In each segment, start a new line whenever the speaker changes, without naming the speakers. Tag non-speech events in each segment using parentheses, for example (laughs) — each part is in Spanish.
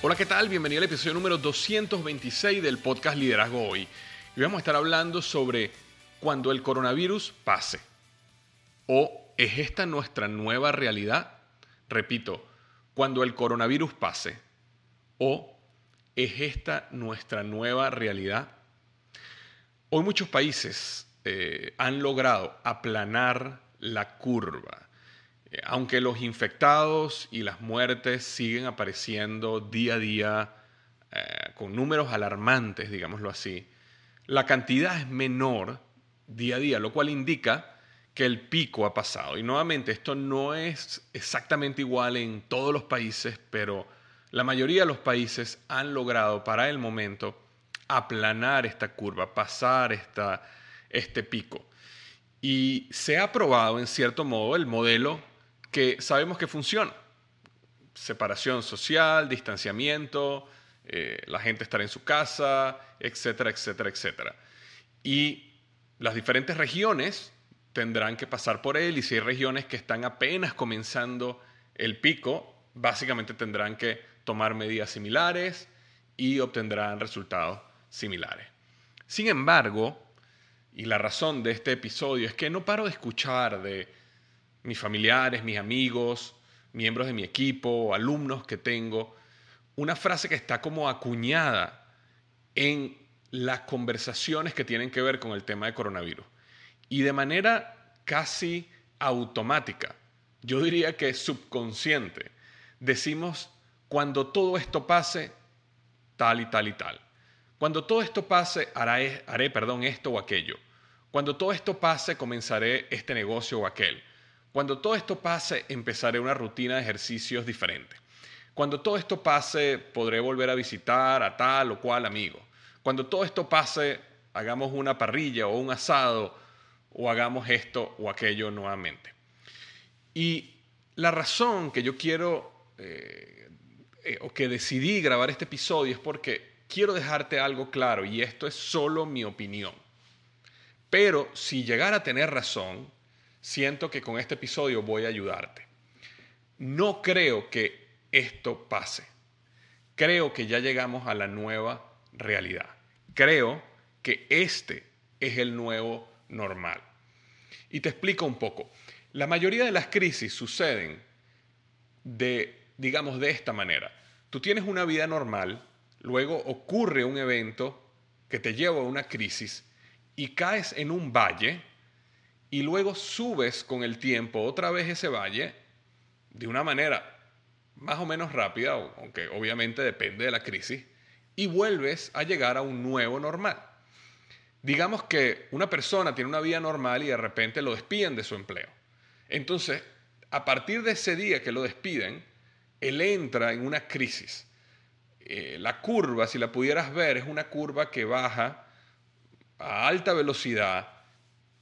Hola, ¿qué tal? Bienvenido al episodio número 226 del podcast Liderazgo Hoy. Y vamos a estar hablando sobre cuando el coronavirus pase. ¿O es esta nuestra nueva realidad? Repito, cuando el coronavirus pase. ¿O es esta nuestra nueva realidad? Hoy muchos países eh, han logrado aplanar la curva aunque los infectados y las muertes siguen apareciendo día a día eh, con números alarmantes, digámoslo así, la cantidad es menor día a día, lo cual indica que el pico ha pasado. Y nuevamente, esto no es exactamente igual en todos los países, pero la mayoría de los países han logrado para el momento aplanar esta curva, pasar esta, este pico. Y se ha probado en cierto modo el modelo que sabemos que funciona. Separación social, distanciamiento, eh, la gente estar en su casa, etcétera, etcétera, etcétera. Y las diferentes regiones tendrán que pasar por él y si hay regiones que están apenas comenzando el pico, básicamente tendrán que tomar medidas similares y obtendrán resultados similares. Sin embargo, y la razón de este episodio es que no paro de escuchar de mis familiares, mis amigos, miembros de mi equipo, alumnos que tengo, una frase que está como acuñada en las conversaciones que tienen que ver con el tema de coronavirus. Y de manera casi automática, yo diría que subconsciente, decimos, cuando todo esto pase, tal y tal y tal. Cuando todo esto pase, haré, haré perdón, esto o aquello. Cuando todo esto pase, comenzaré este negocio o aquel. Cuando todo esto pase, empezaré una rutina de ejercicios diferente. Cuando todo esto pase, podré volver a visitar a tal o cual amigo. Cuando todo esto pase, hagamos una parrilla o un asado o hagamos esto o aquello nuevamente. Y la razón que yo quiero eh, eh, o que decidí grabar este episodio es porque quiero dejarte algo claro y esto es solo mi opinión. Pero si llegara a tener razón, siento que con este episodio voy a ayudarte. No creo que esto pase. Creo que ya llegamos a la nueva realidad. Creo que este es el nuevo normal. Y te explico un poco. La mayoría de las crisis suceden de, digamos, de esta manera. Tú tienes una vida normal, luego ocurre un evento que te lleva a una crisis y caes en un valle y luego subes con el tiempo otra vez ese valle de una manera más o menos rápida, aunque obviamente depende de la crisis, y vuelves a llegar a un nuevo normal. Digamos que una persona tiene una vida normal y de repente lo despiden de su empleo. Entonces, a partir de ese día que lo despiden, él entra en una crisis. Eh, la curva, si la pudieras ver, es una curva que baja a alta velocidad,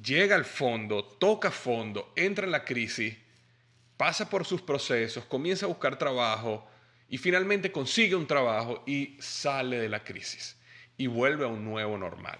llega al fondo, toca fondo, entra en la crisis, pasa por sus procesos, comienza a buscar trabajo y finalmente consigue un trabajo y sale de la crisis y vuelve a un nuevo normal.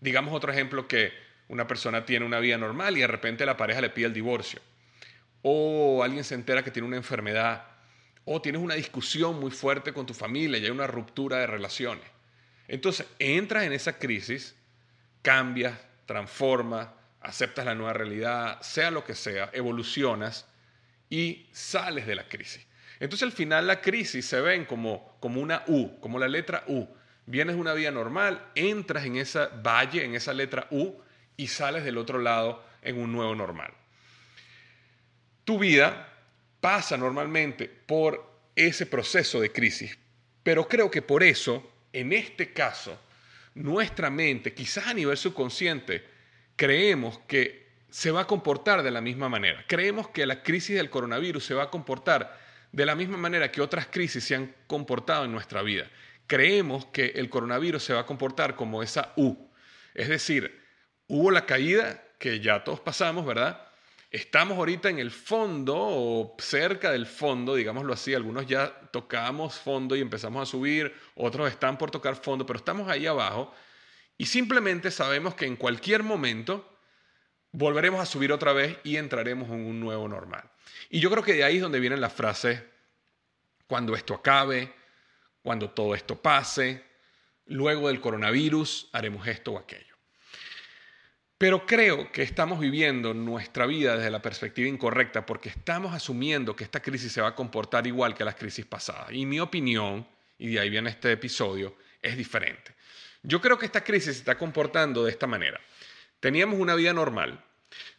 Digamos otro ejemplo que una persona tiene una vida normal y de repente la pareja le pide el divorcio. O alguien se entera que tiene una enfermedad. O tienes una discusión muy fuerte con tu familia y hay una ruptura de relaciones. Entonces entras en esa crisis, cambias, transformas, aceptas la nueva realidad, sea lo que sea, evolucionas y sales de la crisis. Entonces al final la crisis se ven como, como una U, como la letra U vienes de una vida normal, entras en esa valle, en esa letra U, y sales del otro lado en un nuevo normal. Tu vida pasa normalmente por ese proceso de crisis, pero creo que por eso, en este caso, nuestra mente, quizás a nivel subconsciente, creemos que se va a comportar de la misma manera. Creemos que la crisis del coronavirus se va a comportar de la misma manera que otras crisis se han comportado en nuestra vida creemos que el coronavirus se va a comportar como esa U. Es decir, hubo la caída que ya todos pasamos, ¿verdad? Estamos ahorita en el fondo o cerca del fondo, digámoslo así. Algunos ya tocamos fondo y empezamos a subir, otros están por tocar fondo, pero estamos ahí abajo y simplemente sabemos que en cualquier momento volveremos a subir otra vez y entraremos en un nuevo normal. Y yo creo que de ahí es donde vienen las frases, cuando esto acabe, cuando todo esto pase, luego del coronavirus haremos esto o aquello. Pero creo que estamos viviendo nuestra vida desde la perspectiva incorrecta porque estamos asumiendo que esta crisis se va a comportar igual que las crisis pasadas. Y mi opinión, y de ahí viene este episodio, es diferente. Yo creo que esta crisis se está comportando de esta manera. Teníamos una vida normal,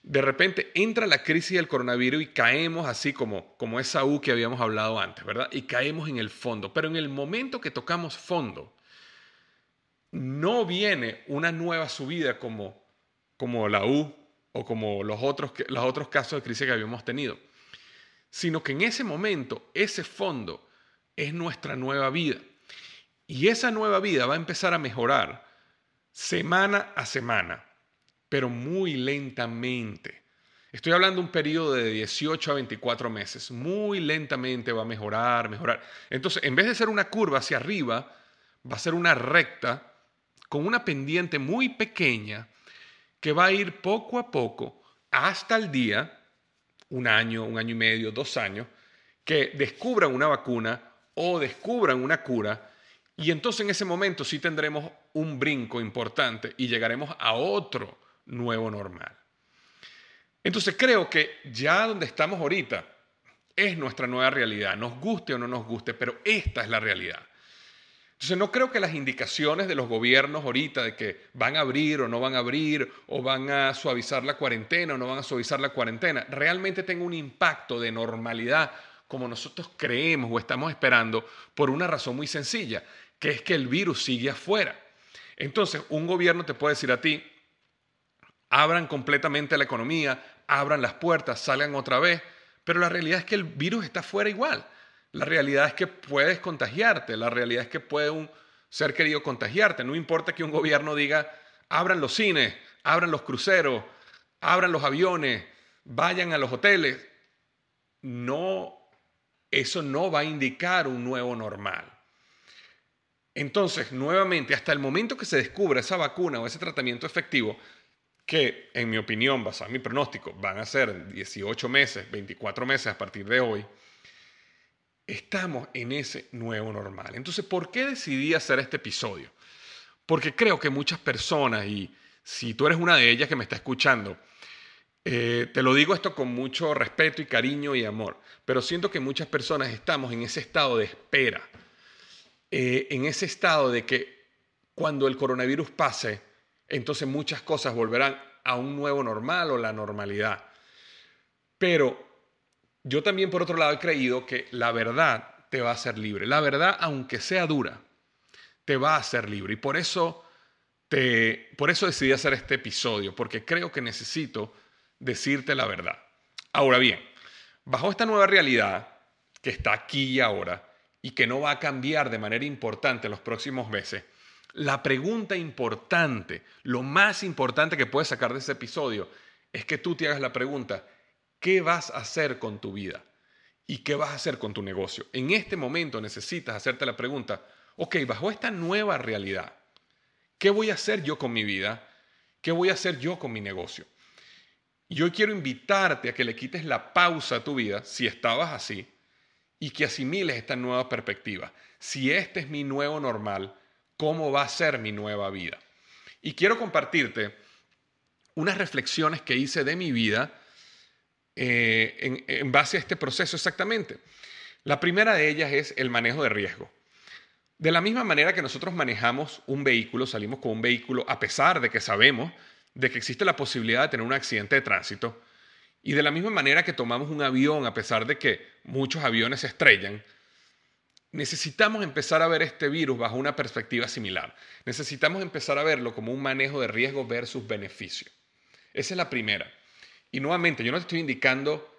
de repente entra la crisis del coronavirus y caemos así como, como esa U que habíamos hablado antes, ¿verdad? Y caemos en el fondo. Pero en el momento que tocamos fondo, no viene una nueva subida como, como la U o como los otros, los otros casos de crisis que habíamos tenido, sino que en ese momento, ese fondo es nuestra nueva vida. Y esa nueva vida va a empezar a mejorar semana a semana pero muy lentamente. Estoy hablando de un periodo de 18 a 24 meses. Muy lentamente va a mejorar, mejorar. Entonces, en vez de ser una curva hacia arriba, va a ser una recta con una pendiente muy pequeña que va a ir poco a poco hasta el día, un año, un año y medio, dos años, que descubran una vacuna o descubran una cura y entonces en ese momento sí tendremos un brinco importante y llegaremos a otro nuevo normal. Entonces creo que ya donde estamos ahorita es nuestra nueva realidad, nos guste o no nos guste, pero esta es la realidad. Entonces no creo que las indicaciones de los gobiernos ahorita de que van a abrir o no van a abrir o van a suavizar la cuarentena o no van a suavizar la cuarentena realmente tengan un impacto de normalidad como nosotros creemos o estamos esperando por una razón muy sencilla, que es que el virus sigue afuera. Entonces un gobierno te puede decir a ti, abran completamente la economía, abran las puertas, salgan otra vez, pero la realidad es que el virus está fuera igual. La realidad es que puedes contagiarte, la realidad es que puede un ser querido contagiarte. No importa que un gobierno diga, abran los cines, abran los cruceros, abran los aviones, vayan a los hoteles. No, eso no va a indicar un nuevo normal. Entonces, nuevamente, hasta el momento que se descubra esa vacuna o ese tratamiento efectivo, que en mi opinión, basado en mi pronóstico, van a ser 18 meses, 24 meses a partir de hoy, estamos en ese nuevo normal. Entonces, ¿por qué decidí hacer este episodio? Porque creo que muchas personas, y si tú eres una de ellas que me está escuchando, eh, te lo digo esto con mucho respeto y cariño y amor, pero siento que muchas personas estamos en ese estado de espera, eh, en ese estado de que cuando el coronavirus pase, entonces muchas cosas volverán a un nuevo normal o la normalidad. Pero yo también, por otro lado, he creído que la verdad te va a hacer libre. La verdad, aunque sea dura, te va a hacer libre. Y por eso, te, por eso decidí hacer este episodio, porque creo que necesito decirte la verdad. Ahora bien, bajo esta nueva realidad que está aquí y ahora y que no va a cambiar de manera importante los próximos meses, la pregunta importante, lo más importante que puedes sacar de este episodio, es que tú te hagas la pregunta, ¿Qué vas a hacer con tu vida? ¿Y qué vas a hacer con tu negocio? En este momento necesitas hacerte la pregunta, ok, bajo esta nueva realidad, ¿qué voy a hacer yo con mi vida? ¿Qué voy a hacer yo con mi negocio? Y hoy quiero invitarte a que le quites la pausa a tu vida, si estabas así, y que asimiles esta nueva perspectiva. Si este es mi nuevo normal, ¿cómo va a ser mi nueva vida? Y quiero compartirte unas reflexiones que hice de mi vida eh, en, base a este proceso exactamente. La primera de ellas es el manejo de riesgo. De la misma manera que nosotros manejamos un vehículo, salimos con un vehículo a pesar de que sabemos de que existe la posibilidad de tener un accidente de tránsito, y de la misma manera que tomamos un avión a pesar de que muchos aviones se estrellan, necesitamos empezar a ver este virus bajo una perspectiva similar. Necesitamos empezar a verlo como un manejo de riesgo versus beneficio. Esa es la primera. Y nuevamente, yo no te estoy indicando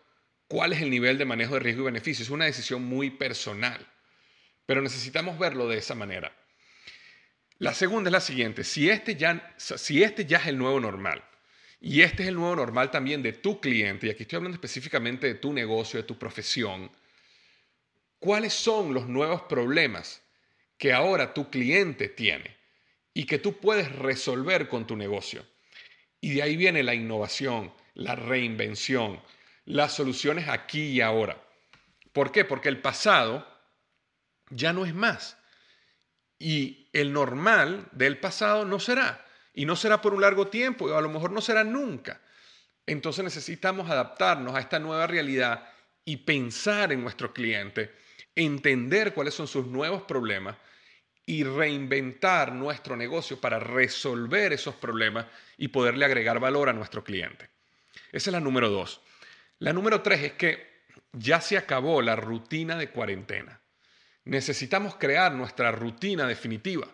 cuál es el nivel de manejo de riesgo y beneficio, es una decisión muy personal, pero necesitamos verlo de esa manera. La segunda es la siguiente, si este ya, si este ya es el nuevo normal, y este es el nuevo normal también de tu cliente, y aquí estoy hablando específicamente de tu negocio, de tu profesión, ¿cuáles son los nuevos problemas que ahora tu cliente tiene y que tú puedes resolver con tu negocio? Y de ahí viene la innovación, la reinvención, las soluciones aquí y ahora. ¿Por qué? Porque el pasado ya no es más. Y el normal del pasado no será. Y no será por un largo tiempo, o a lo mejor no será nunca. Entonces necesitamos adaptarnos a esta nueva realidad y pensar en nuestro cliente, entender cuáles son sus nuevos problemas y reinventar nuestro negocio para resolver esos problemas y poderle agregar valor a nuestro cliente. Esa es la número dos. La número tres es que ya se acabó la rutina de cuarentena. Necesitamos crear nuestra rutina definitiva,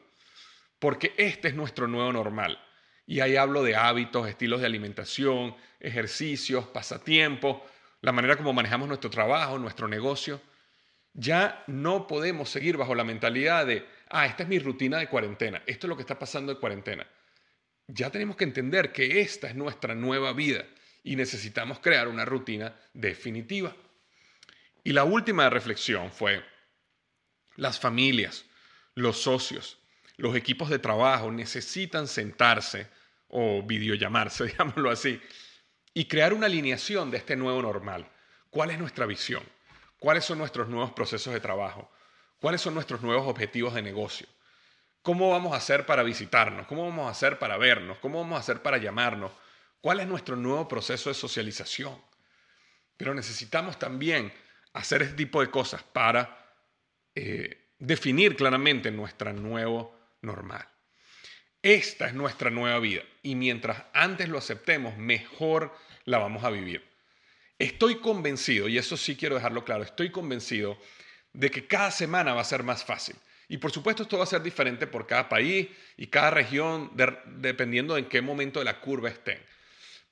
porque este es nuestro nuevo normal. Y ahí hablo de hábitos, estilos de alimentación, ejercicios, pasatiempos, la manera como manejamos nuestro trabajo, nuestro negocio. Ya no podemos seguir bajo la mentalidad de, ah, esta es mi rutina de cuarentena, esto es lo que está pasando de cuarentena. Ya tenemos que entender que esta es nuestra nueva vida y necesitamos crear una rutina definitiva. Y la última reflexión fue, las familias, los socios, los equipos de trabajo necesitan sentarse o videollamarse, (laughs) digámoslo así, y crear una alineación de este nuevo normal. ¿Cuál es nuestra visión? ¿Cuáles son nuestros nuevos procesos de trabajo? ¿Cuáles son nuestros nuevos objetivos de negocio? ¿Cómo vamos a hacer para visitarnos? ¿Cómo vamos a hacer para vernos? ¿Cómo vamos a hacer para llamarnos? ¿Cuál es nuestro nuevo proceso de socialización? Pero necesitamos también hacer este tipo de cosas para eh, definir claramente nuestra nuevo normal. Esta es nuestra nueva vida y mientras antes lo aceptemos, mejor la vamos a vivir. Estoy convencido, y eso sí quiero dejarlo claro, estoy convencido de que cada semana va a ser más fácil. Y por supuesto esto va a ser diferente por cada país y cada región, dependiendo en qué momento de la curva estén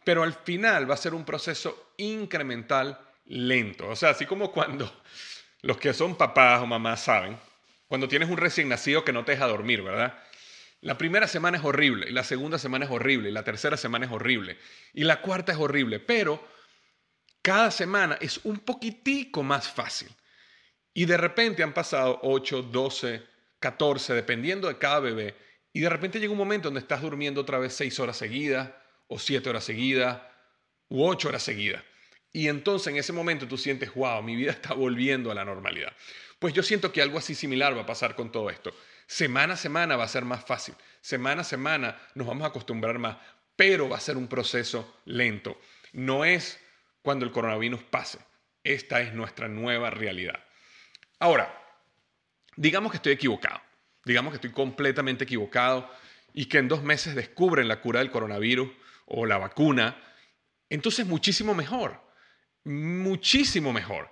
pero al final va a ser un proceso incremental lento. O sea, así como cuando (laughs) los que son papás o mamás saben, cuando tienes un recién nacido que no te deja dormir, ¿verdad? La primera semana es horrible, y la segunda semana es horrible, y la tercera semana es horrible, y la cuarta es horrible, pero cada semana es un poquitico más fácil. Y de repente han pasado 8, 12, 14, dependiendo de cada bebé, y de repente llega un momento donde estás durmiendo otra vez 6 horas seguidas, o siete horas seguidas, u ocho horas seguidas. Y entonces en ese momento tú sientes, wow, mi vida (laughs) está volviendo a la normalidad. Pues yo siento que algo así similar va a pasar con todo esto. Semana a semana va a ser más fácil. Semana a semana nos vamos a acostumbrar más, pero va a ser un proceso lento. No es cuando el coronavirus pase. Esta es nuestra nueva realidad. Ahora, digamos que estoy equivocado. Digamos que estoy completamente equivocado y que en dos meses descubren la cura del coronavirus o la vacuna, entonces muchísimo mejor, muchísimo mejor.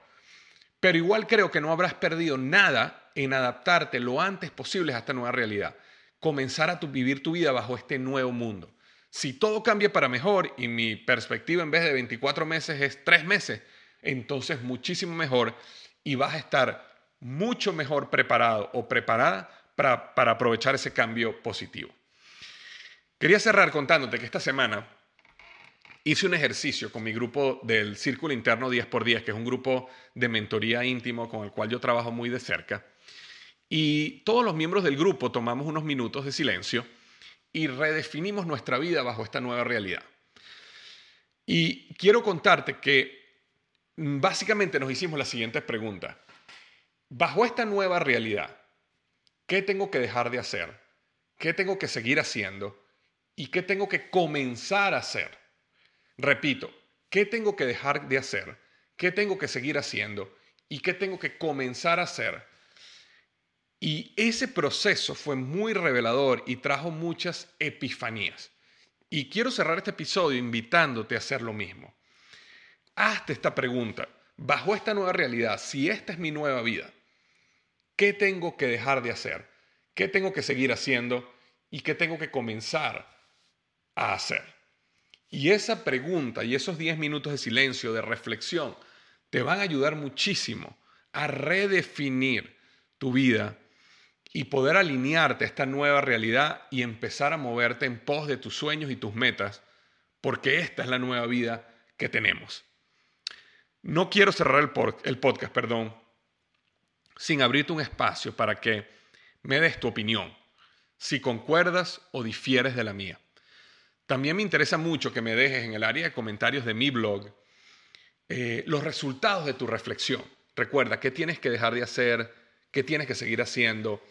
Pero igual creo que no habrás perdido nada en adaptarte lo antes posible a esta nueva realidad. Comenzar a vivir tu vida bajo este nuevo mundo. Si todo cambia para mejor y mi perspectiva en vez de 24 meses es 3 meses, entonces muchísimo mejor y vas a estar mucho mejor preparado o preparada para, para aprovechar ese cambio positivo. Quería cerrar contándote que esta semana hice un ejercicio con mi grupo del Círculo Interno 10x10, que es un grupo de mentoría íntimo con el cual yo trabajo muy de cerca. Y todos los miembros del grupo tomamos unos minutos de silencio y redefinimos nuestra vida bajo esta nueva realidad. Y quiero contarte que básicamente nos hicimos las siguientes preguntas. Bajo esta nueva realidad, ¿qué tengo que dejar de hacer? ¿Qué tengo que seguir haciendo? ¿Y qué tengo que comenzar a hacer? Repito, ¿qué tengo que dejar de hacer? ¿Qué tengo que seguir haciendo? ¿Y qué tengo que comenzar a hacer? Y ese proceso fue muy revelador y trajo muchas epifanías. Y quiero cerrar este episodio invitándote a hacer lo mismo. Hazte esta pregunta. Bajo esta nueva realidad, si esta es mi nueva vida, ¿qué tengo que dejar de hacer? ¿Qué tengo que seguir haciendo? ¿Y qué tengo que comenzar a hacer? Y esa pregunta y esos 10 minutos de silencio, de reflexión, te van a ayudar muchísimo a redefinir tu vida y poder alinearte a esta nueva realidad y empezar a moverte en pos de tus sueños y tus metas, porque esta es la nueva vida que tenemos. No quiero cerrar el, podcast, perdón, sin abrirte un espacio para que me des tu opinión, si concuerdas o difieres de la mía. También me interesa mucho que me dejes en el área de comentarios de mi blog eh, los resultados de tu reflexión. Recuerda qué tienes que dejar de hacer, qué tienes que seguir haciendo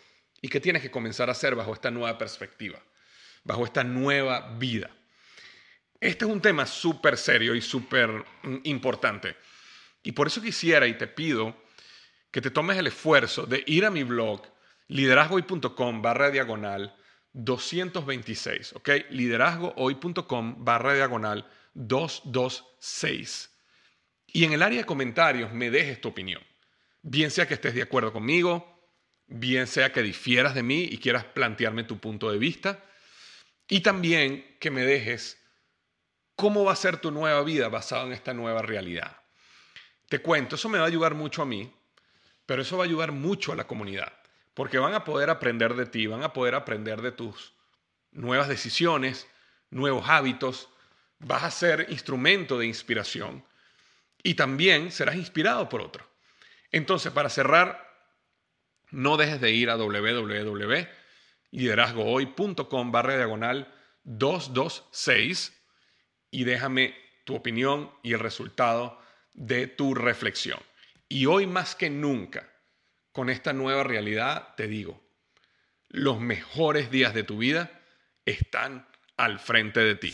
y qué tienes que comenzar a hacer bajo esta nueva perspectiva, bajo esta nueva vida. Este es un tema súper serio y súper mm, importante. Y por eso quisiera y te pido que te tomes el esfuerzo de ir a mi blog liderazgoy.com barra diagonal 226, ¿ok? Liderazgohoy.com barra diagonal 226. Y en el área de comentarios me dejes tu opinión. Bien sea que estés de acuerdo conmigo, bien sea que difieras de mí y quieras plantearme tu punto de vista. Y también que me dejes cómo va a ser tu nueva vida basada en esta nueva realidad. Te cuento, eso me va a ayudar mucho a mí, pero eso va a ayudar mucho a la comunidad porque van a poder aprender de ti, van a poder aprender de tus nuevas decisiones, nuevos hábitos, vas a ser instrumento de inspiración y también serás inspirado por otro. Entonces, para cerrar, no dejes de ir a www.liderazgohoy.com barra diagonal 226 y déjame tu opinión y el resultado de tu reflexión. Y hoy más que nunca, con esta nueva realidad, te digo, los mejores días de tu vida están al frente de ti.